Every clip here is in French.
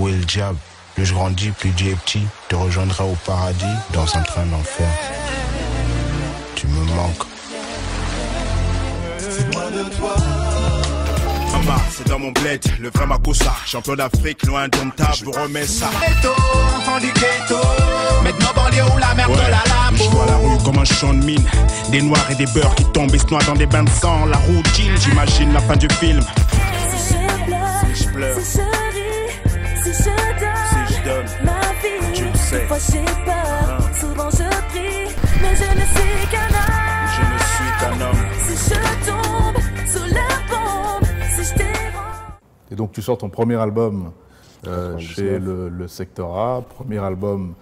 Où est le diable? Plus je grandis, plus Dieu est petit. Te rejoindrai au paradis dans un train d'enfer. Tu me manques. C'est loin de toi. Mama, c'est dans mon bled, le vrai Makossa. Champion d'Afrique, loin d'une table, je vous remets ça. Ghetto, enfant du ghetto. Maintenant, banlieue où la merde de la labo. Je vois la rue comme un champ de mine. Des noirs et des beurs qui tombent et se noient dans des bains de sang. La routine, j'imagine la fin du film. Si je pleure, Si je pleure. si je ris, ma vie, tu le sais. des fois j'ai peur, souvent je prie, mais je ne suis qu'un homme. Je ne suis qu'un homme. Si je tombe sous la bombe, si je t'érends. Et donc tu sors ton premier album euh, 99. chez le, le Secteur A, premier album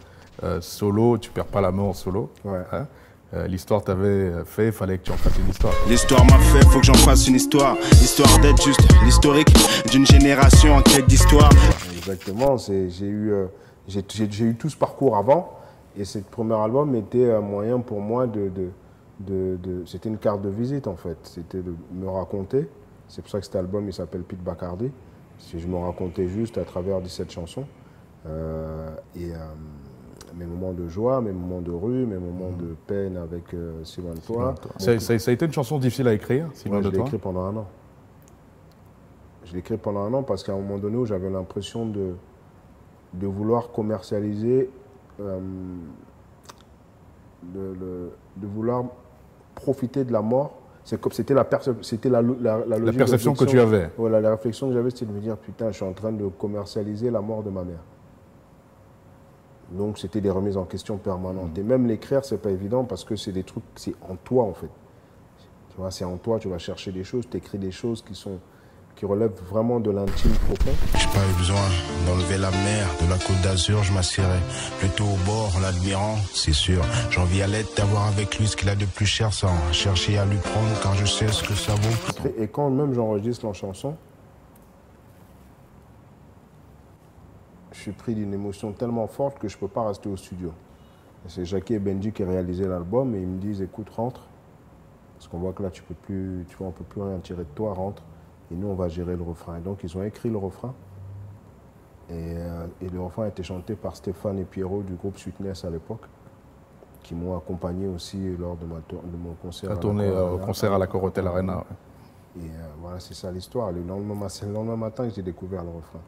euh, solo, tu perds pas la main en solo. Ouais. hein. Euh, L'histoire t'avait fait, il fallait que tu en fasses une histoire. L'histoire m'a fait, faut que j'en fasse une histoire. Histoire d'être juste l'historique d'une génération en quête d'histoire. Exactement. c'est- J'ai eu, euh, j'ai j'ai- j'ai eu tout ce parcours avant. Et ce premier album était un moyen pour moi de. de, de- de- C'était une carte de visite en fait. C'était de me raconter. C'est pour ça que cet album il s'appelle Pete Bacardi. Si je me racontais juste à travers 17 chansons. Euh, et euh, mes moments de joie, mes moments de rue, mes moments de peine avec euh, Si loin de toi. Ça, ça- ça a été une chanson difficile à écrire, si loin Ouais, de je l'ai écrit pendant un an. Je l'ai écrit pendant un an parce qu'à un moment donné où j'avais l'impression de, de vouloir commercialiser, euh, de, vouloir profiter de la mort. C'est comme c'était la, c'était la, la, la logique perception que tu avais. Voilà, la réflexion que j'avais, c'était de me dire putain, je suis en train de commercialiser la mort de ma mère. Donc c'était des remises en question permanentes. Mm. Et même l'écrire, c'est pas évident parce que c'est des trucs, c'est en toi en fait. Tu vois, c'est en toi, tu vas chercher des choses, tu écris des choses qui, sont, qui relèvent vraiment de l'intime profond. J'ai pas eu besoin d'enlever la mer de la côte d'Azur, je m'assierai plutôt au bord en l'admirant, c'est sûr. J'envie à l'aide d'avoir avec lui ce qu'il a de plus cher sans chercher à lui prendre car je sais ce que ça vaut. Et quand même j'enregistre la chanson, suis pris d'une émotion tellement forte que je ne peux pas rester au studio. C'est Jackie et Benji qui réalisé l'album et ils me disent écoute, rentre. Parce qu'on voit que là, tu peux plus, tu vois, on ne peut plus rien tirer de toi, rentre. Et nous, on va gérer le refrain. Et donc, ils ont écrit le refrain. Et, euh, et le refrain a été chanté par Stéphane et Pierrot du groupe Sweetness à l'époque, qui m'ont accompagné aussi lors de, ma tour- de mon concert. La tourné euh, au concert à la Corotel Arena. Et euh, voilà, c'est ça l'histoire. Le lendemain, le lendemain matin j'ai découvert le refrain.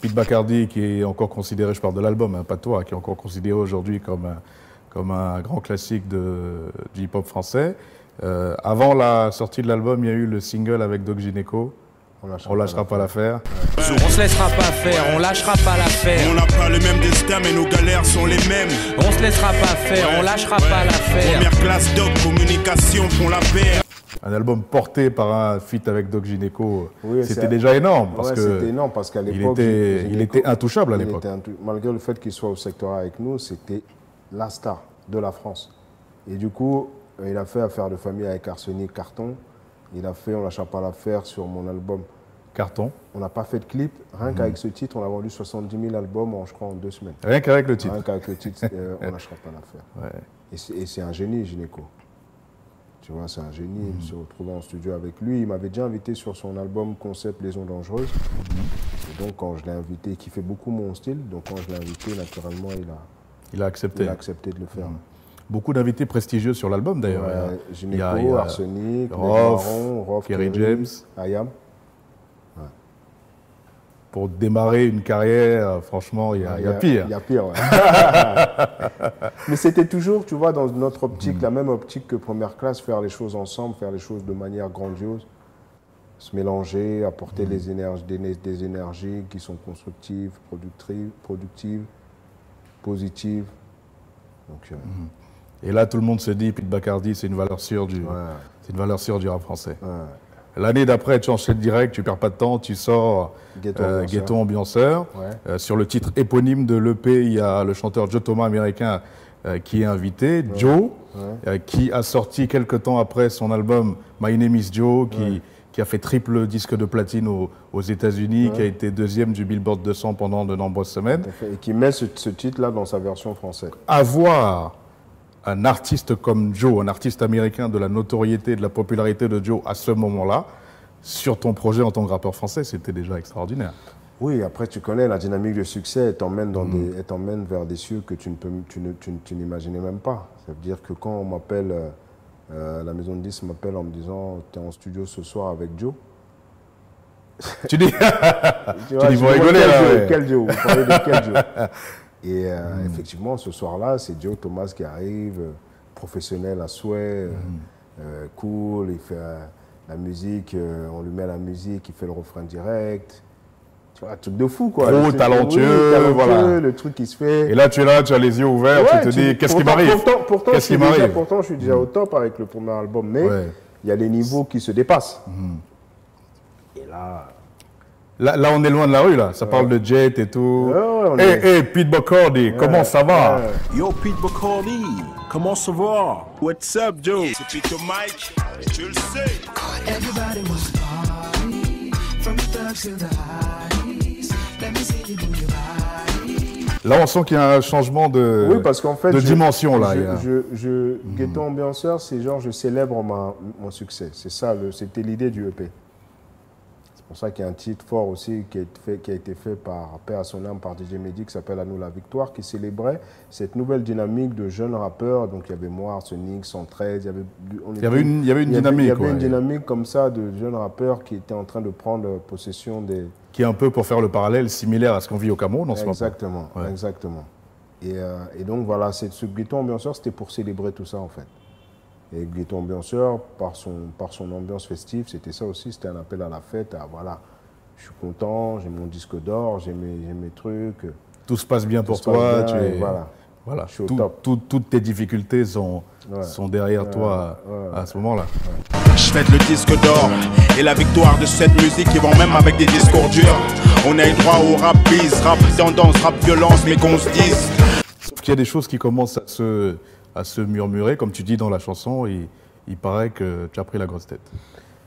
Pete Bacardi, qui est encore considéré, je parle de l'album, hein, pas toi, qui est encore considéré aujourd'hui comme un, grand classique du hip-hop français. Euh, avant la sortie de l'album, il y a eu le single avec Doc Gineco, On lâchera, On lâchera pas l'affaire. On se laissera pas faire, on lâchera pas l'affaire. On n'a pas le même destin, mais nos galères sont les mêmes. On se laissera pas faire, on lâchera pas l'affaire. Première classe doc, communication font la paire. Un album porté par un feat avec Doc Gineco, Oui, c'était déjà énorme. Parce Ouais, que c'était énorme parce qu'à il l'époque. était, Gineco- il était intouchable à l'époque. intou- Malgré le fait qu'il soit au secteur A avec nous, c'était la star de la France. Et du coup, euh, il a fait Affaire de famille avec Arsenic Carton. Il a fait On lâchera pas l'affaire sur mon album. Carton. On n'a pas fait de clip. Rien Mhm. qu'avec ce titre, on a vendu 70 000 albums en, je crois, en deux semaines. Rien qu'avec le titre. Rien qu'avec le titre, euh, On lâchera pas l'affaire. Ouais. Et c'est- un génie, Gynéco. Tu vois, c'est un génie. Mhm. Se retrouver en studio avec lui. Il m'avait déjà invité sur son album Concept Liaison Dangereuse. Mhm. Et donc, quand je l'ai invité, qui fait beaucoup mon style, donc quand je l'ai invité, naturellement, il a, Il a accepté. il a accepté de le faire. Beaucoup d'invités prestigieux sur l'album d'ailleurs. Ouais, Il Gynéco, il Arsenic, Rof, Kerry James. Ayam. Pour démarrer une carrière, franchement, il y a, il y a pire. Il y a pire, ouais. Mais c'était toujours, tu vois, dans notre optique, la même optique que première classe, faire les choses ensemble, faire les choses de manière grandiose, se mélanger, apporter les énergies, des, des énergies qui sont constructives, productives, productives positives. Donc, euh, Et là, tout le monde se dit, Pete Bacardi, c'est une valeur sûre du, ouais, c'est une valeur sûre du rap français. ouais. L'année d'après, tu enchaînes direct, tu perds pas de temps, tu sors Ghetto euh, Ambianceur. Ghetto Ambianceur. Ouais. Euh, sur le titre éponyme de l'EP, il y a le chanteur Joe Thomas américain euh, qui est invité, Joe, qui a sorti quelques temps après son album My Name is Joe, qui, qui a fait triple disque de platine aux, aux États-Unis, qui a été deuxième du Billboard 200 pendant de nombreuses semaines. À. Et qui met ce, ce titre-là dans sa version française. Avoir un artiste comme Joe, un artiste américain de la notoriété, de la popularité de Joe à ce moment-là, sur ton projet en tant que rappeur français, c'était déjà extraordinaire. Oui, après tu connais la dynamique de succès, elle t'emmène, dans des, elle t'emmène vers des cieux que tu, ne peux, tu, ne- tu tu n'imaginais même pas. Ça veut dire que quand on m'appelle, euh, euh, la maison de 10 m'appelle en me disant tu es en studio ce soir avec Joe. Tu dis, Tu vois, dis, quel là, Joe, ouais. Quel Joe Vous parlez de quel Joe Et euh, effectivement, ce soir-là, c'est Joe Thomas qui arrive, euh, professionnel à souhait, euh, euh, cool, il fait la musique, euh, on lui met la musique, il fait le refrain direct. Tu vois, un truc de fou, quoi. Trop talentueux, voilà. le truc qui se fait. et là, tu es là, tu as les yeux ouverts, Ouais, tu te dis, qu'est-ce qui m'arrive? Pourtant, pourtant, qui suis déjà- m'arrive? pourtant, je suis déjà au top avec le premier album, mais il Ouais. y a des niveaux qui se dépassent. Et là, Là, là, on est loin de la rue, là. Ça parle de jet et tout. Ouais, ouais, on Hé, est- hé, Pete Bacardi, comment ça va? ouais. Yo, Pete Bacardi, comment ça va? What's up, Joe? C'est Pete Mike, tu le sais. Everybody wants to party, from the thugs to the. Let me see you move your body. Là, on sent qu'il y a un changement de, Oui, parce qu'en fait, de je- dimension, là. Je, je, je- Ghetto ambianceur, c'est genre je célèbre ma- mon succès. C'est ça, le- c'était l'idée du EP. C'est pour ça qu'il y a un titre fort aussi qui a été fait, qui a été fait par Père à son âme par DJ Mehdi qui s'appelle À nous la victoire, qui célébrait cette nouvelle dynamique de jeunes rappeurs. Donc il y avait moi, Arsenic, 113, il y avait, on Il y avait une- il y avait une il y dynamique, Il y avait ouais. une dynamique comme ça de jeunes rappeurs qui étaient en train de prendre possession des, qui est un peu, pour faire le parallèle, similaire à ce qu'on vit au Cameroun en ce moment. Exactement, Ouais. exactement. Et, euh, et donc voilà, ce ghetto ambianceur, c'était pour célébrer tout ça en fait. Et ghetto ambianceur, par son, par son ambiance festive, c'était ça aussi, c'était un appel à la fête, à voilà, je suis content, j'ai mon disque d'or, j'ai mes, mes trucs. Tout se passe bien pour toi. bien, tu es, voilà. voilà. Je suis au Tout- top. tout- toutes tes difficultés sont, Ouais. sont derrière toi ouais, à ce moment-là. Je fête le disque d'or et la victoire de cette musique qui vont même avec des discours durs. On a eu droit au rap biz, rap tendance, rap violence, mais qu'on se dise. Sauf qu'il y a des choses qui commencent à se, à se murmurer, comme tu dis dans la chanson, il, il paraît que tu as pris la grosse tête.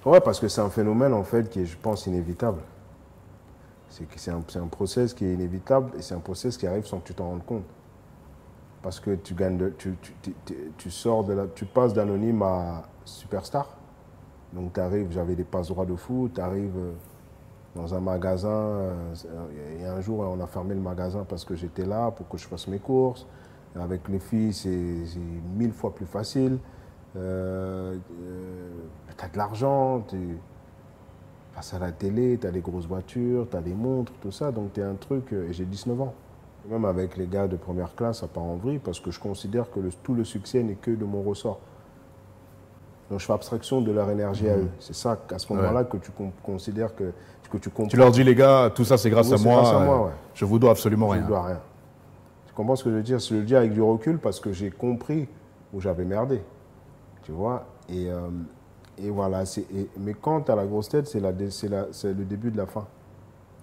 Ouais, parce que c'est un phénomène en fait qui est, je pense, inévitable. C'est un, process qui est inévitable et c'est un process qui arrive sans que tu t'en rendes compte. Parce que tu gagnes de, tu, tu, tu- tu- sors de la, tu passes d'anonyme à superstar. Donc tu arrives, j'avais des passe droits de foot, tu arrives dans un magasin, euh, et un jour on a fermé le magasin parce que j'étais là pour que je fasse mes courses. Avec les filles, c'est mille fois plus facile. Euh, tu as de l'argent, tu passes à la télé, tu as des grosses voitures, tu as des montres, tout ça. Donc tu es un truc, euh, et j'ai 19 ans. Même avec les gars de première classe, ça part en vrille parce que je considère que le- tout le succès n'est que de mon ressort. Donc je fais abstraction de leur énergie à eux. C'est ça, à ce moment-là, que tu considères que, que tu comprends. Tu leur dis, les gars, tout ça c'est grâce Oui, à moi. grâce à moi, euh, ouais. Je vous dois absolument Je rien. ne dois rien. Comprends ce que je veux dire? Je le dis avec du recul parce que j'ai compris où j'avais merdé. Tu vois? Et, euh, et voilà. et- mais quand tu as la grosse tête, c'est le début de la fin.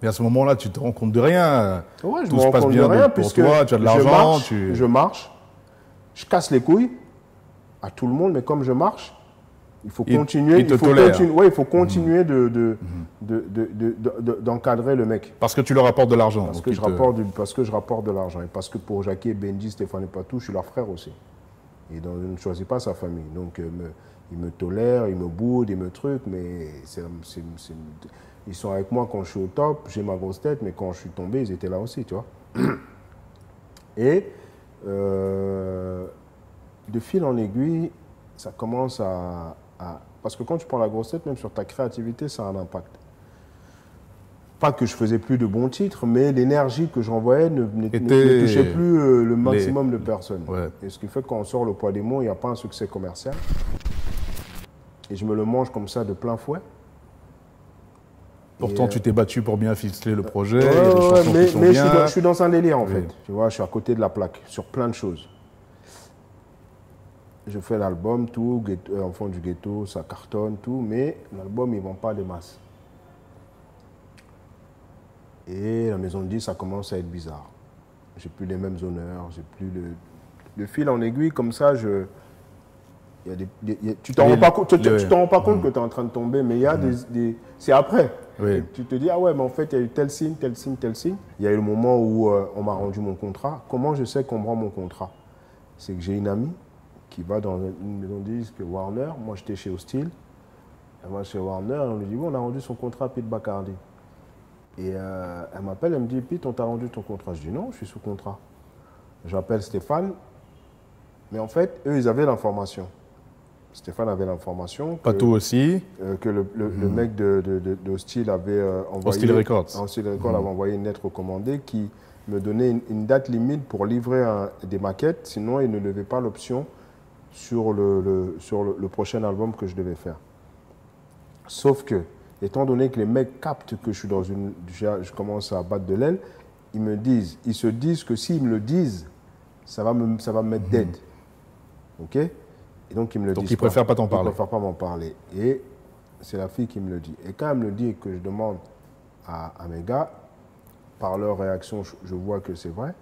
Mais à ce moment-là, tu te rends compte de rien. Ouais, je Tout me se rends passe compte de bien rien pour toi, tu as de l'argent. Tu... Je marche, je casse les couilles à tout le monde, mais comme je marche, il faut continuer. il faut continu- ouais, il faut continuer de- de- de- de- d'encadrer le mec. Parce que tu leur apportes de l'argent. Parce que, je te- rapporte du- parce que je rapporte de l'argent. Et parce que pour Jackie, Benji, Stéphane et Patou, je suis leur frère aussi. Et donc, je ne choisis pas sa famille. Donc, euh, me- ils me tolèrent, ils me boudent, ils me truquent, mais ils sont avec moi quand je suis au top, j'ai ma grosse tête, mais quand je suis tombé, ils étaient là aussi, tu vois. Et euh, de fil en aiguille, ça commence à, à- Parce que quand tu prends la grosse tête, même sur ta créativité, ça a un impact. Pas que je faisais plus de bons titres, mais l'énergie que j'envoyais ne, touchait plus euh, le maximum de personnes. Ouais. Et ce qui fait que quand on sort le poids des mots, il n'y a pas un succès commercial. Et je me le mange comme ça de plein fouet. Pourtant, Et, tu t'es battu pour bien ficeler le projet. Ouais, chansons mais je, suis dans, je suis dans un délire en Oui. fait. Tu vois, je suis à côté de la plaque sur plein de choses. Je fais l'album, tout, ghetto- euh, Enfant du ghetto, ça cartonne, tout, mais l'album, il ne vend pas des masses. Et la maison de 10, ça commence à être bizarre. J'ai plus les mêmes honneurs, j'ai plus le, le fil en aiguille, comme ça, je. il y a des- des- il y a- tu t'en rends pas compte, tu- tu t'en rends pas compte que tu es en train de tomber, mais il y a des, des- C'est après. Oui. Tu te dis, ah ouais, mais en fait, il y a eu tel signe, tel signe, tel signe. Il y a eu le moment où euh, on m'a rendu mon contrat. Comment je sais qu'on me rend mon contrat? C'est que j'ai une amie qui va dans une maison de disques Warner. Moi, j'étais chez Hostile. Elle va chez Warner, on lui dit, bon, on a rendu son contrat à Pete Bacardi. Et euh, elle m'appelle, elle me dit, Pete, on t'a rendu ton contrat. Je dis, non, je suis sous contrat. J'appelle Stéphane. Mais en fait, eux, ils avaient l'information. Stéphane avait l'information. Patou aussi. euh, que le, le- le mec de, de, de- de Hostile avait euh, envoyé. Hostile Records. Hostile Records avait envoyé une lettre recommandée qui me donnait une, une date limite pour livrer un- des maquettes, sinon il ne levait pas l'option sur, le, le- sur le, le prochain album que je devais faire. Sauf que, étant donné que les mecs captent que je suis dans une. Je commence à battre de l'aile, ils me disent, ils se disent que s'ils me le disent, ça va me, ça va me mettre dead. Ok? Et donc ils me le Donc, disent. ils préfèrent pas t'en Ils parler. préfèrent pas m'en parler. Et c'est la fille qui me le dit. Et quand elle me le dit et que je demande à, à mes gars, par leur réaction, je, je vois que c'est vrai.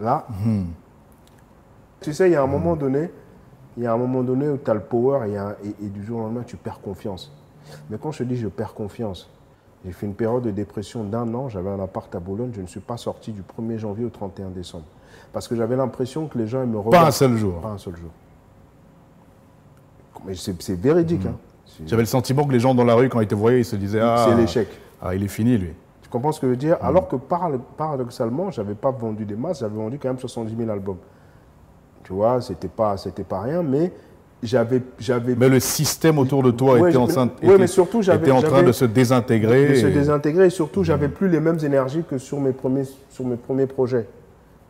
Là, tu sais, il y a un moment donné, il y a un moment donné où tu as le power et, du jour au lendemain, tu perds confiance. Mais quand je te dis je perds confiance, j'ai fait une période de dépression d'un an, j'avais un appart à Boulogne, je ne suis pas sorti du 1er janvier au 31 décembre. Parce que j'avais l'impression que les gens ils me regardent. Pas un seul jour. Pas un seul jour. Mais c'est véridique. hein. C'est- J'avais le sentiment que les gens dans la rue, quand ils te voyaient, ils se disaient Ah, C'est l'échec. ah, il est fini, lui. Tu comprends ce que je veux dire? Alors que par- paradoxalement, je n'avais pas vendu des masses, j'avais vendu quand même 70 000 albums. Tu vois, c'était pas, c'était pas rien, mais j'avais, j'avais Mais le système autour de toi Ouais, était, en ouais, était- surtout, en train de se désintégrer. de se et- désintégrer et surtout, j'avais plus les mêmes énergies que sur mes premiers, sur mes premiers projets.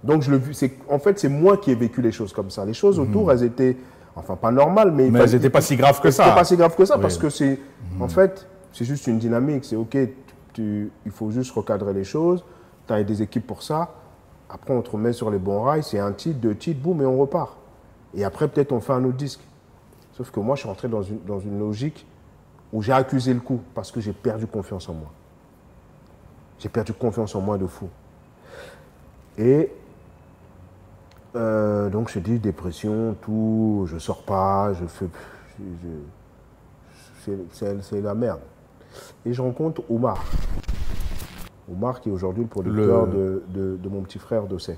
Donc, je le, c'est, en fait, c'est moi qui ai vécu les choses comme ça. Les choses autour, elles étaient, enfin, pas normales, mais, Mais elles n'étaient pas si graves que ça. C'était pas si grave que ça Oui. parce que c'est, en fait, c'est juste une dynamique. C'est OK, tu- il faut juste recadrer les choses. Tu as des équipes pour ça. Après, on te remet sur les bons rails. C'est un titre, deux titres, boum, et on repart. Et après, peut-être, on fait un autre disque. Sauf que moi, je suis rentré dans une, dans une logique où j'ai accusé le coup parce que j'ai perdu confiance en moi. J'ai perdu confiance en moi de fou. Et euh, donc, je dis dépression, tout, je sors pas, je fais. c'est la merde. Et je rencontre Omar. Omar qui est aujourd'hui le producteur Le- de, de- de mon petit frère Dossé.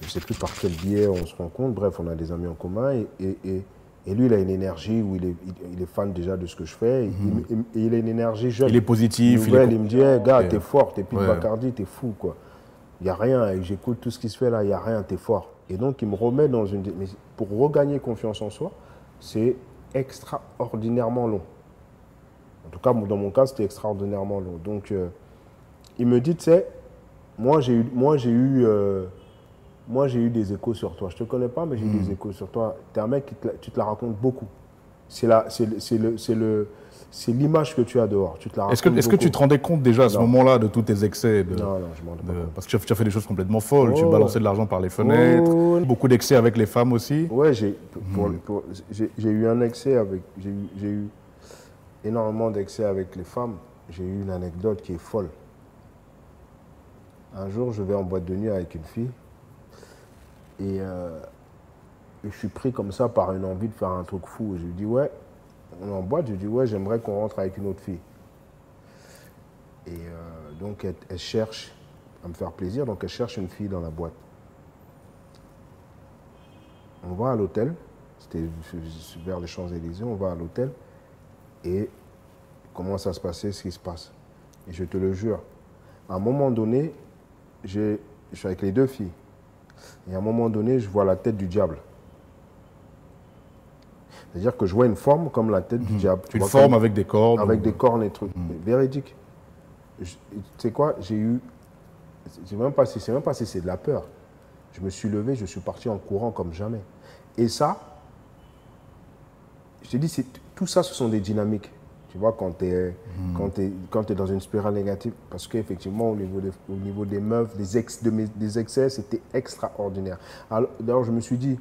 Je ne sais plus par quel biais on se rencontre. Bref, on a des amis en commun. Et, et- et- et lui, il a une énergie où il est, il, il est fan déjà de ce que je fais. Il- il a une énergie jeune. Mhm. Il est positif, il est me dit, hey, gars, t'es fort, t'es Ouais. Bacardi, t'es fou, quoi. Il n'y a rien. Et j'écoute tout ce qui se fait là, il n'y a rien, t'es fort. Et donc, il me remet dans une... Mais pour regagner confiance en soi, c'est extraordinairement long. En tout cas, dans mon cas, c'était extraordinairement long. Donc, euh, il me dit, tu sais, moi, j'ai eu, moi, j'ai eu, euh, moi, j'ai eu des échos sur toi. Je te connais pas, mais j'ai eu Hmm. des échos sur toi. Tu es un mec qui te tu te la racontes beaucoup. C'est la, c'est le, c'est le, c'est l'image que tu as dehors. Tu te la Est-ce que, est-ce que tu te rendais compte déjà à ce moment-là de tous tes excès de- Non, non, je m'en rendais pas. Parce que tu as, fait des choses complètement folles. tu Oh. balançais de l'argent par les fenêtres. Oh. Beaucoup d'excès avec les femmes aussi. Ouais, j'ai Hmm. j'ai- eu un excès avec. J'ai eu énormément d'excès avec les femmes. J'ai eu une anecdote qui est folle. Un jour, je vais en boîte de nuit avec une fille. Et, euh, et je suis pris comme ça par une envie de faire un truc fou. Je lui dis, ouais, on est en boîte. Je lui dis, ouais, j'aimerais qu'on rentre avec une autre fille. Et euh, donc, elle, elle cherche à me faire plaisir. Donc, elle cherche une fille dans la boîte. On va à l'hôtel, c'était vers les Champs-Élysées, on va à l'hôtel et comment ça se passait, ce qui se passe. Et je te le jure, à un moment donné, je suis avec les deux filles. Et à un moment donné, je vois la tête du diable. C'est-à-dire que je vois une forme comme la tête du diable. Tu Une vois, forme avec des cordes. avec ou- des cornes et trucs. Véridique. Je- Tu sais quoi J'ai eu. Je sais même pas si c'est même pas si c'est de la peur. Je me suis levé, je suis parti en courant comme jamais. Et ça, je te dis, c'est- tout ça, ce sont des dynamiques. Tu vois, quand tu es, quand t'es- quand t'es dans une spirale négative, parce qu'effectivement, au, niveau des- au niveau des meufs, des, ex, de mes- des excès, c'était extraordinaire. D'ailleurs, je me suis dit,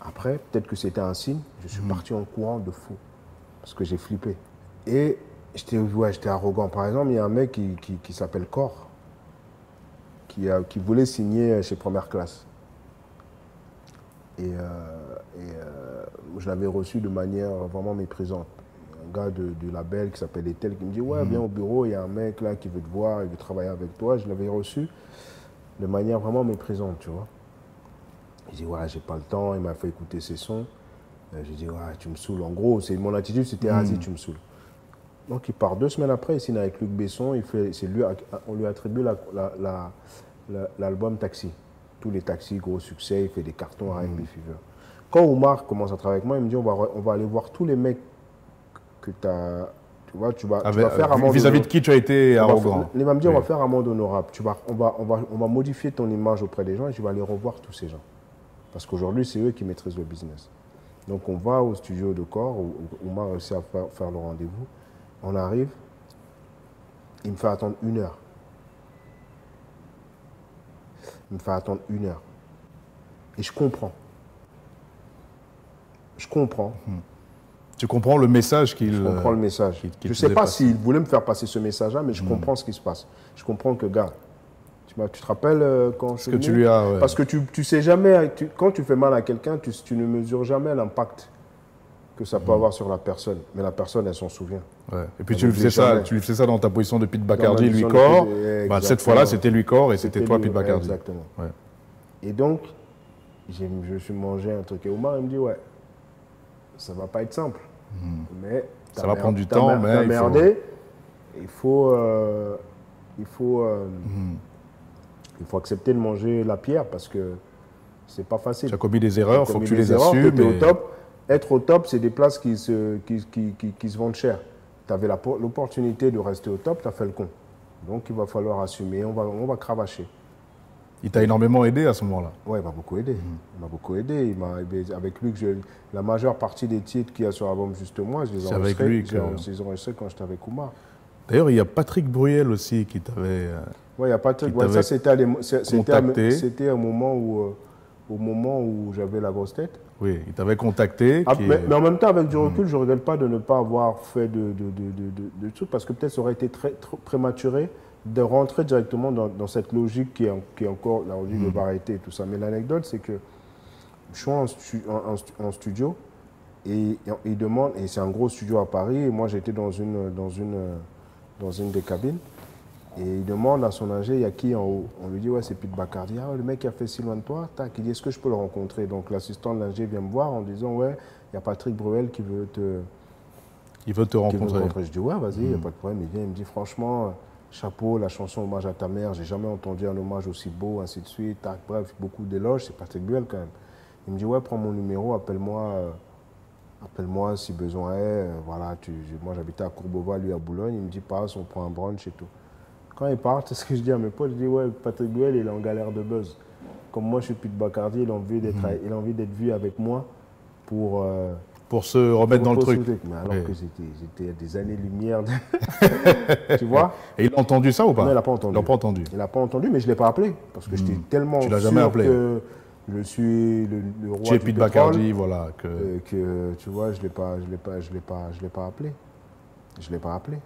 après, peut-être que c'était un signe, je suis parti en courant de fou, parce que j'ai flippé. Et j'étais ouais, arrogant. Par exemple, il y a un mec qui, qui- qui s'appelle Cor, qui, a- qui voulait signer chez Première Classe. Et, euh, et, euh, je l'avais reçu de manière vraiment méprisante. Un gars de- du label qui s'appelle Etel qui me dit Ouais, viens au bureau, il y a un mec là qui veut te voir, il veut travailler avec toi. Je l'avais reçu de manière vraiment méprisante, tu vois. Il dit, ouais, j'ai pas le temps. Il m'a fait écouter ses sons. Euh, J'ai dit, ouais, tu me saoules. En gros, c'est mon attitude, c'était, vas-y, tu me saoules. Donc, il part deux semaines après, il signe avec Luc Besson. Il fait, lui, on lui attribue la- la- la- la- l'album Taxi. Tous les taxis, gros succès. Il fait des cartons à R&B Fever. Quand Omar commence à travailler avec moi, il me dit, on va, on va aller voir tous les mecs que tu as. Tu vois, tu vas, tu vas faire euh, amende Vis-à-vis de qui tu as été va arrogant Il va me dire, on va faire amende honorable. Tu vas, on, va, on, va, on va modifier ton image auprès des gens et tu vas aller revoir tous ces gens. Parce qu'aujourd'hui, c'est eux qui maîtrisent le business. Donc, on va au studio de corps où Omar a réussi à faire, faire le rendez-vous. On arrive. Il me fait attendre une heure. Il me fait attendre une heure. Et je comprends. Je comprends. Tu comprends le message qu'il. Je comprends le message. je ne sais pas s'il voulait me faire passer ce message-là, mais je comprends ce qui se passe. Je comprends que, gars, tu, tu te rappelles euh, quand je que tu lui as, ouais. Parce que tu ne sais jamais, tu- quand tu fais mal à quelqu'un, tu, tu ne mesures jamais l'impact que ça peut avoir sur la personne. Mais la personne, elle s'en souvient. Ouais. Et puis tu lui, faisais ça, tu lui faisais ça dans ta position de Pete Bacardi, lui de corps. Bah, cette fois-là, c'était lui corps et c'était toi, lui, Pete Bacardi. Exactement. Ouais. Et donc, je me suis mangé un truc. Et Omar, il me dit, ouais, ça va pas être simple. Mais Ça va prendre du temps, mais il faut-. Il faut, euh, il faut, euh, Mhm. il faut accepter de manger la pierre parce que c'est pas facile. Tu as commis des erreurs, T'as faut que tu les erreurs, assumes. au top. Être au top, c'est des places qui se, qui, qui, qui, qui se vendent cher. Tu avais l'opportunité de rester au top, tu as fait le con. Donc il va falloir assumer, on va, on va cravacher. Il t'a énormément aidé à ce moment-là. Ouais, il m'a beaucoup aidé. Il m'a beaucoup aidé. Il m'a. Avec lui, que je- la majeure partie des titres qu'il y a sur l'album Juste Moi, je les ai C'est avec enregistrés, lui que- en- je les ai enregistrés quand j'étais avec Oumar. D'ailleurs, il y a Patrick Bruyel aussi qui t'avait. euh, Ouais, il y a. Qui Ouais, ça, c'était un moment où, euh, au moment où j'avais la grosse tête. Oui, il t'avait contacté. Ah, mais, mais en même temps, avec du Mhm. recul, je ne regrette pas de ne pas avoir fait de, de, de, de, de- trucs parce que peut-être ça aurait été très, prématuré de rentrer directement dans, dans cette logique qui est, qui est encore la logique Mhm. de variété et tout ça. Mais l'anecdote, c'est que je suis en, stu- en- en stu- en studio et, et il demande, et c'est un gros studio à Paris, et moi j'étais dans une, dans, une, dans une des cabines. Et il demande à son ingé, il y a qui en haut? On lui dit, ouais, c'est Pete Bacardi. Ah, le mec qui a fait si loin de toi, tac, il dit, est-ce que je peux le rencontrer? Donc l'assistant de l'ingé vient me voir en disant, ouais, il y a Patrick Bruel qui veut te, Il veut te veut rencontrer. Je dis, ouais, vas-y, il n'y a pas de problème. Il vient, il me dit, franchement, chapeau, la chanson Hommage à ta mère, j'ai jamais entendu un hommage aussi beau, ainsi de suite. Tac, bref, beaucoup d'éloges, c'est Patrick Bruel quand même. Il me dit, ouais, prends mon numéro, appelle-moi. euh, Appelle-moi si besoin est. euh, voilà, tu, moi j'habitais à Courbevoie, lui à Boulogne. Il me dit, passe, on prend un brunch et tout. Quand il part, c'est ce que je dis à mes potes. Je dis, ouais, Patrick Bruel, il est en galère de buzz. Comme moi, je suis Bacardi, il a envie d'être Mhm. il a envie d'être vu avec moi pour. euh, Pour se remettre dans le truc. Mais alors Oui. que j'étais j'étais à des années-lumière. de- tu vois Et il a entendu ça ou pas Non, il n'a pas entendu. Il n'a pas entendu. Il n'a pas entendu, mais je ne l'ai pas appelé. Parce que j'étais Hmm. tellement Tu l'as jamais appelé. que je suis le, le roi es du Pete Bacardi, voilà. Que... euh, que tu vois, je ne l'ai pas, je l'ai pas, je l'ai pas, je l'ai pas appelé. Je l'ai pas appelé.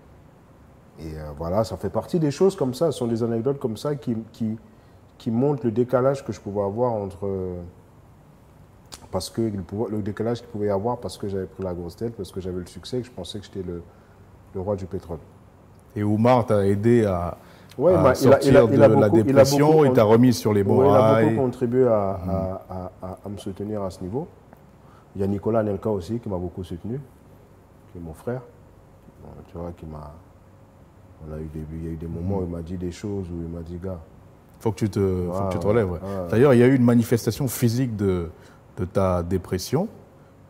Et euh, voilà, ça fait partie des choses comme ça. Ce sont des anecdotes comme ça qui, qui, qui montrent le décalage que je pouvais avoir entre. euh, Parce que le, décalage qu'il pouvait y avoir parce que j'avais pris la grosse tête, parce que j'avais le succès, que je pensais que j'étais le, le roi du pétrole. Et Oumar t'a aidé à, Ouais, à il a- sortir il a- il a de la beaucoup- dépression. Il t'a remis sur les bons Oui, il a beaucoup contribué à, à- à- à- à me soutenir à ce niveau. Il y a Nicolas Nelka aussi qui m'a beaucoup soutenu, qui est mon frère. Tu vois, qui m'a. On a eu des, il y a eu des moments où il m'a dit des choses où il m'a dit, gars. faut que tu te, faut que tu te Ouais, relèves. ouais. ouais. D'ailleurs, il y a eu une manifestation physique de, de ta dépression.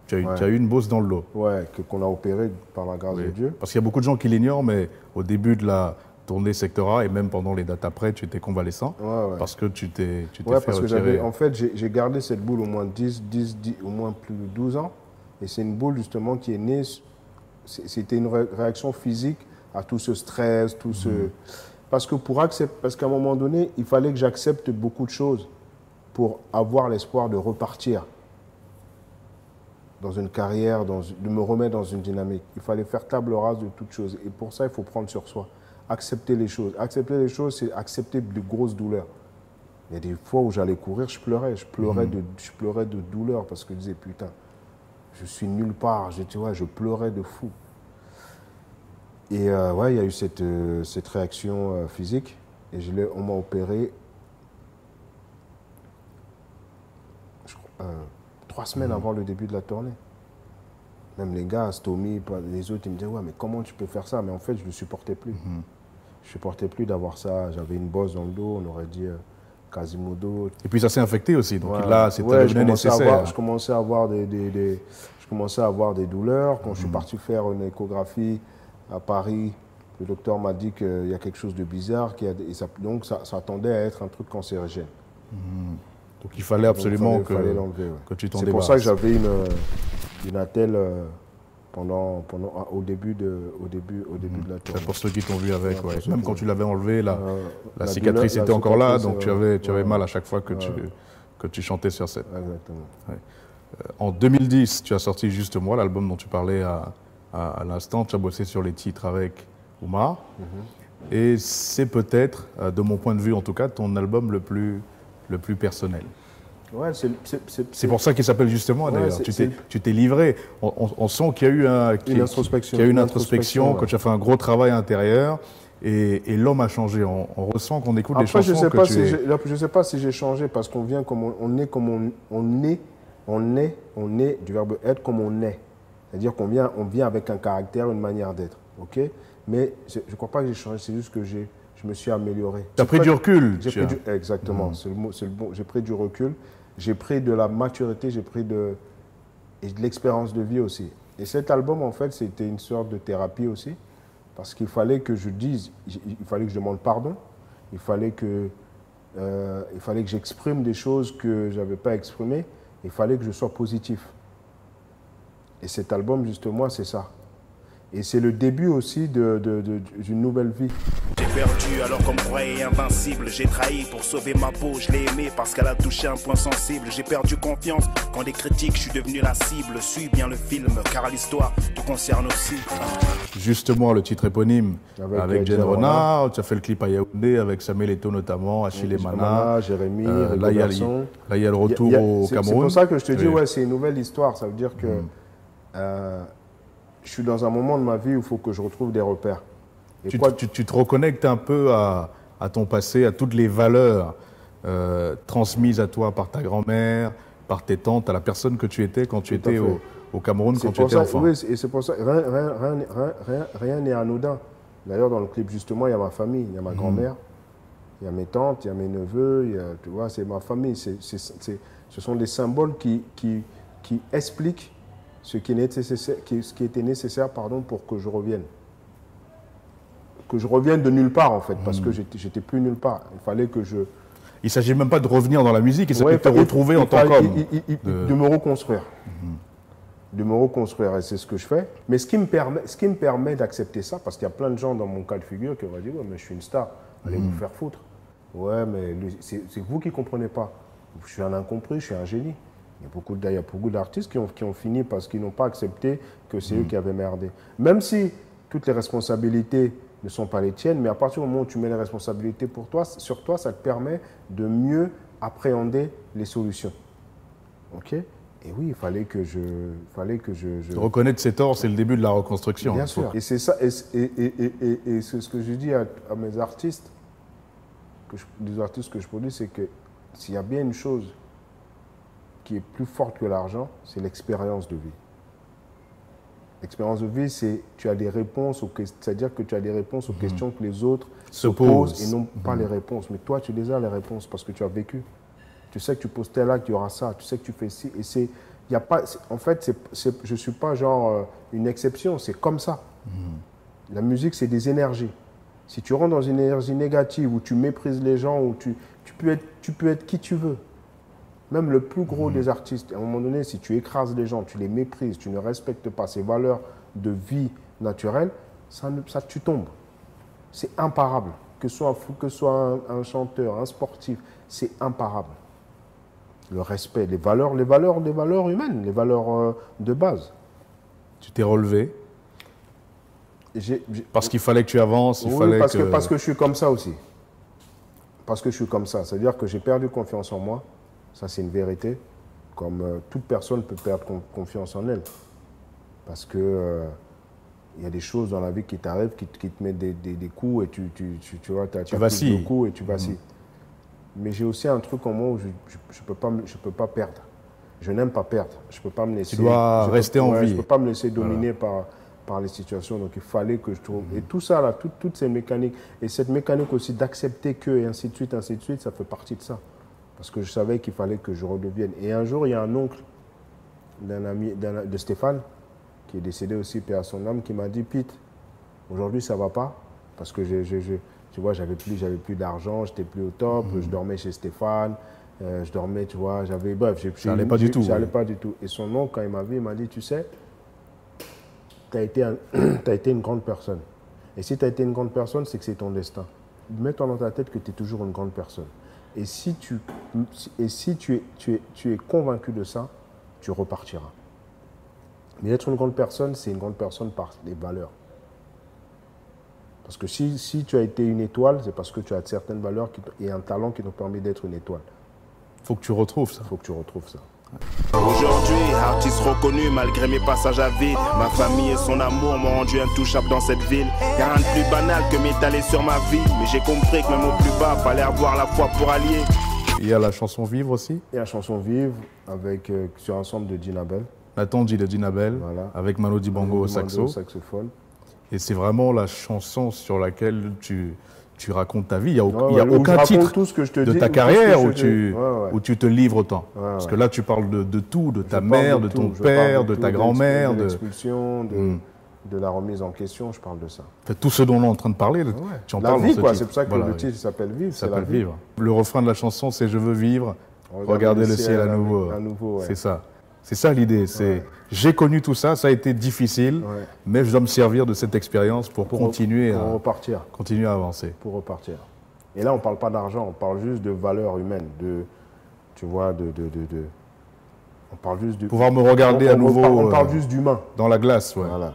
Tu as, eu, Ouais. tu as eu une bosse dans le dos. Ouais, que- qu'on a opéré par la grâce Oui. de Dieu. Parce qu'il y a beaucoup de gens qui l'ignorent, mais au début de la tournée Secteur A et même pendant les dates après, tu étais convalescent Ouais, parce que tu t'es tu fait parce que en fait, j'ai gardé cette boule au moins 10, 10, 10, au moins plus de 12 ans. Et c'est une boule justement qui est née, c'était une ré- réaction physique à tout ce stress, tout ce... Parce que pour accepter, parce qu'à un moment donné, il fallait que j'accepte beaucoup de choses pour avoir l'espoir de repartir dans une carrière, dans, de me remettre dans une dynamique. Il fallait faire table rase de toutes choses. Et pour ça, il faut prendre sur soi. Accepter les choses. Accepter les choses, c'est accepter de grosses douleurs. Il y a des fois où j'allais courir, je pleurais. Je pleurais, de, je pleurais de douleur parce que je disais, putain, je suis nulle part. Je, tu vois, je pleurais de fou. Et euh, ouais, il y a eu cette, euh, cette réaction euh, physique. Et je on m'a opéré euh, trois semaines avant le début de la tournée. Même les gars, Stomy, les autres, ils me disaient Ouais, mais comment tu peux faire ça? Mais en fait, je ne le supportais plus. Je ne supportais plus d'avoir ça. J'avais une bosse dans le dos, on aurait dit euh, Quasimodo. Et puis ça s'est infecté aussi. Donc Ouais. là, c'était Ouais, nécessaire. avoir- je commençais à avoir des, des- des- je commençais à avoir des douleurs. Quand je Mhm. suis parti faire une échographie à Paris, le docteur m'a dit qu'il y a quelque chose de bizarre. qu'il y a des- et ça- donc ça, ça tendait à être un truc cancérigène. Donc il fallait absolument Donc, il fallait- que, fallait l'enlever, ouais. que tu t'en C'est pour ça que j'avais une, euh, une attelle euh, pendant, pendant, ah, au début de, au début, au début de la tournée. pour ceux qui t'ont vu avec. Ouais, Même quand tu l'avais enlevé, la, Euh, la, la cicatrice douleur- était la encore là, donc tu euh, avais, tu avais ouais. mal à chaque fois que, tu, que tu chantais sur scène. Exactement. En 2010, tu as sorti Juste moi, l'album dont tu parlais à, à, à l'instant. Tu as bossé sur les titres avec Oumar. Mhm. Et c'est peut-être, de mon point de vue en tout cas, ton album le plus, le plus personnel. Ouais, c'est- pour ça qu'il s'appelle justement Ouais, d'ailleurs. Tu t'es- livré. On, on- on sent qu'il y a eu un, qu'il- introspection. qu'il y a eu une Une introspection, que tu as fait un gros travail intérieur. Et, et l'homme a changé. On, on ressent qu'on écoute les Après, je chansons sais que pas tu si es- je sais pas si j'ai changé parce qu'on vient comme on, on est comme on, on est, on est, on est du verbe être comme on est. C'est-à-dire qu'on vient, on vient avec un caractère, une manière d'être, ok? Mais je ne crois pas que j'ai changé. C'est juste que j'ai, je me suis amélioré. T'as J'ai pris du recul, tu pris as. du, exactement. C'est le mot, c'est le bon. J'ai pris du recul. J'ai pris de la maturité. J'ai pris de et de l'expérience de vie aussi. Et cet album, en fait, c'était une sorte de thérapie aussi, parce qu'il fallait que je dise, il il fallait que je demande pardon, il fallait que, euh, il fallait que j'exprime des choses que je n'avais pas exprimées, il fallait que je sois positif. Et cet album, justement, c'est ça. Et c'est le début aussi de- de- de- d'une nouvelle vie. J'ai perdu alors qu'on me croyait invincible. J'ai trahi pour sauver ma peau. Je l'ai aimé parce qu'elle a touché un point sensible. J'ai perdu confiance quand des critiques, je suis devenu la cible. Suis bien le film car l'histoire te concerne aussi. Justement, le titre éponyme avec, Avec, euh, Jen Renard. Tu as fait le clip à Yaoundé avec Samuel Eto'o notamment, Achille Achille Mana. Jérémy, Euh, là, il y a, y a le retour Il y a- au c'est- Cameroun. C'est pour ça que je te dis, Oui. Mm. ouais, c'est une nouvelle histoire. Ça veut dire que euh, je suis dans un moment de ma vie où il faut que je retrouve des repères. Et Tu, quoi- tu- tu te reconnectes un peu à, à ton passé, à toutes les valeurs euh, transmises à toi par ta grand-mère, par tes tantes, à la personne que tu étais quand tu Tout étais au, au Cameroun, quand tu étais ça- enfant. Oui, et c'est pour ça, rien, rien- rien- rien- rien- rien n'est anodin. D'ailleurs, dans le clip, justement, il y a ma famille, il y a ma grand-mère, il y a mes tantes, il y a mes neveux, il y a- tu vois, c'est ma famille. Ce sont des symboles qui, qui, qui expliquent ce qui, est nécessaire, qui- ce qui était nécessaire pardon, pour que je revienne. Que je revienne de nulle part, en fait, parce que j'étais plus nulle part. Il fallait que je... Il ne s'agit même pas de revenir dans la musique, il s'agit Ouais, de te retrouver il en tant qu'homme. De- De me reconstruire. De me reconstruire, et c'est ce que je fais. Mais ce qui me permet, ce qui me permet d'accepter ça, parce qu'il y a plein de gens dans mon cas de figure qui vont dire Ouais, mais je suis une star, allez Mhm. vous faire foutre. Ouais, mais c'est vous qui ne comprenez pas. Je suis un incompris, je suis un génie. Il y a beaucoup d'artistes qui ont, qui ont fini parce qu'ils n'ont pas accepté que c'est eux Mhm. qui avaient merdé. Même si toutes les responsabilités ne sont pas les tiennes, mais à partir du moment où tu mets les responsabilités pour toi, sur toi, ça te permet de mieux appréhender les solutions. OK? Et oui, il fallait que je... Fallait que je, je- Reconnaître ses torts, c'est le début de la reconstruction. Bien Faut- sûr. Et c'est ça, et, et- et- et- et- et c'est ce que je dis à, à mes artistes, que je, des artistes que je produis, c'est que s'il y a bien une chose qui est plus forte que l'argent, c'est l'expérience de vie. L'expérience de vie, c'est tu as des réponses, aux ques- c'est-à-dire que tu as des réponses aux questions que les autres Se se posent posent. et non pas les réponses. Mais toi, tu les as les réponses parce que tu as vécu. Tu sais que tu poses tel acte, il y aura ça. Tu sais que tu fais ci. Et c'est, il y a pas, en fait, c'est, c'est- je ne suis pas genre euh, une exception. C'est comme ça. La musique, c'est des énergies. Si tu rentres dans une énergie négative, où tu méprises les gens, où tu, tu, peux, être, tu peux être qui tu veux. Même le plus gros des artistes, à un moment donné, si tu écrases les gens, tu les méprises, tu ne respectes pas ces valeurs de vie naturelle, ça, ça tu tombes. C'est imparable. Que ce soit un fou, que ce soit un, un chanteur, un sportif, c'est imparable. Le respect, les valeurs, les valeurs, les valeurs humaines, les valeurs euh, de base. Tu t'es relevé? Parce qu'il fallait que tu avances, il oui, fallait parce que... que... parce que je suis comme ça aussi. Parce que je suis comme ça. C'est-à-dire que j'ai perdu confiance en moi. Ça, c'est une vérité. Comme euh, toute personne peut perdre con- confiance en elle. Parce que euh, il y a des choses dans la vie qui t'arrivent, qui, te- qui te mettent des, des- des coups et tu, tu, tu, tu vois, vacilles. de coups et tu vacilles. Mais j'ai aussi un truc en moi où je ne peux, pas me- je peux pas perdre. Je n'aime pas perdre. Je peux pas me laisser. dois je peux- rester en ouais, vie. Je peux pas me laisser dominer par par les situations. Donc il fallait que je trouve. Et tout ça là, tout- toutes ces mécaniques et cette mécanique aussi d'accepter que et ainsi de suite, ainsi de suite, ça fait partie de ça. Parce que je savais qu'il fallait que je redevienne. Et un jour, il y a un oncle d'un ami de Stéphane qui est décédé aussi, paix à son âme, qui m'a dit Pete, aujourd'hui ça va pas parce que je, je- je- tu vois, j'avais plus, j'avais plus d'argent, j'étais plus au top, Mhm. je dormais chez Stéphane, euh, je dormais, tu vois, j'avais, bref, j'ai, Ça allait pas du tout, Ça ouais. pas du tout. Et son oncle, quand il m'a vu, il m'a dit, tu sais, tu as été une grande personne. Et si tu as été une grande personne, c'est que c'est ton destin. Mets-toi dans ta tête que tu es toujours une grande personne. Et si tu, et si tu, es, tu, es, tu es convaincu de ça, tu repartiras. Mais être une grande personne, c'est une grande personne par les valeurs. Parce que si, si tu as été une étoile, c'est parce que tu as certaines valeurs qui et un talent qui t'ont permis d'être une étoile. Faut que tu retrouves ça. Il faut que tu retrouves ça. Aujourd'hui, artiste reconnu malgré mes passages à vide. Ma famille et son amour m'ont rendu intouchable dans cette ville. Y'a rien de plus banal que m'étaler sur ma vie. Mais j'ai compris que même au plus bas, fallait avoir la foi pour allier. Il y a la chanson Vivre aussi. Et la chanson Vive avec, euh, sur un ensemble de Dinabel. Nathan dit de Dinabel, Voilà. avec Mano Dibango au saxo. saxophone. Et c'est vraiment la chanson sur laquelle tu, tu racontes ta vie. Il n'y a, Ouais, y a ouais, aucun titre tout ce que je te de dis, ta carrière où tu. Ouais, où tu te livres autant. Parce que là, tu parles de, de tout, de ta mère, de, ton père, de ta grand-mère, de l'expulsion, de, Mm. de la remise en question, je parle de ça. Fait, tout ce dont on est en train de parler. Tu en La parles dans vie, ce titre. c'est pour ça que Voilà, le titre s'appelle Vivre. Ça s'appelle. Vivre. Le refrain de la chanson, c'est Je veux vivre, Regardez regardez le ciel à nouveau. C'est ça. C'est ça l'idée. C'est j'ai connu tout ça, ça a été difficile, mais je dois me servir de cette expérience pour, Pour- continuer, pour à, repartir. continuer à avancer. Pour repartir. Et là, on ne parle pas d'argent, on parle juste de valeurs humaines, de, tu vois, de, de, de, de- on parle juste de... Pouvoir me regarder on, à on nouveau parle- on euh, parle juste d'humain. dans la glace, ouais. Voilà.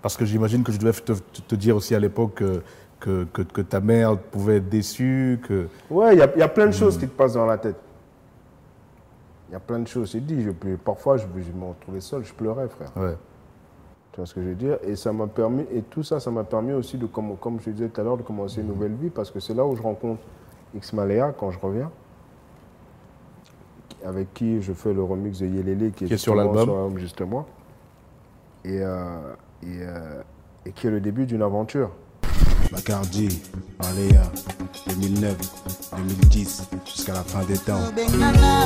Parce que j'imagine que je devais te, dire aussi à l'époque que, que, que- que ta mère pouvait être déçue, que Ouais, il y a, il y a plein de choses qui te passent dans la tête. Il y a plein de choses. J'ai dit, je, parfois, je, je me retrouvais seul, je pleurais, frère. ouais. Tu vois ce que je veux dire? Et ça m'a permis, et tout ça, ça m'a permis aussi de, comme, comme je disais tout à l'heure, de commencer une nouvelle vie, parce que c'est là où je rencontre X Malea quand je reviens, avec qui je fais le remix de Yelele, qui est, Qui est sur l'album. justement, et, euh, et, euh, et qui est le début d'une aventure. Bacardi, Maléa, 2009, 2010, jusqu'à la fin des temps. Benana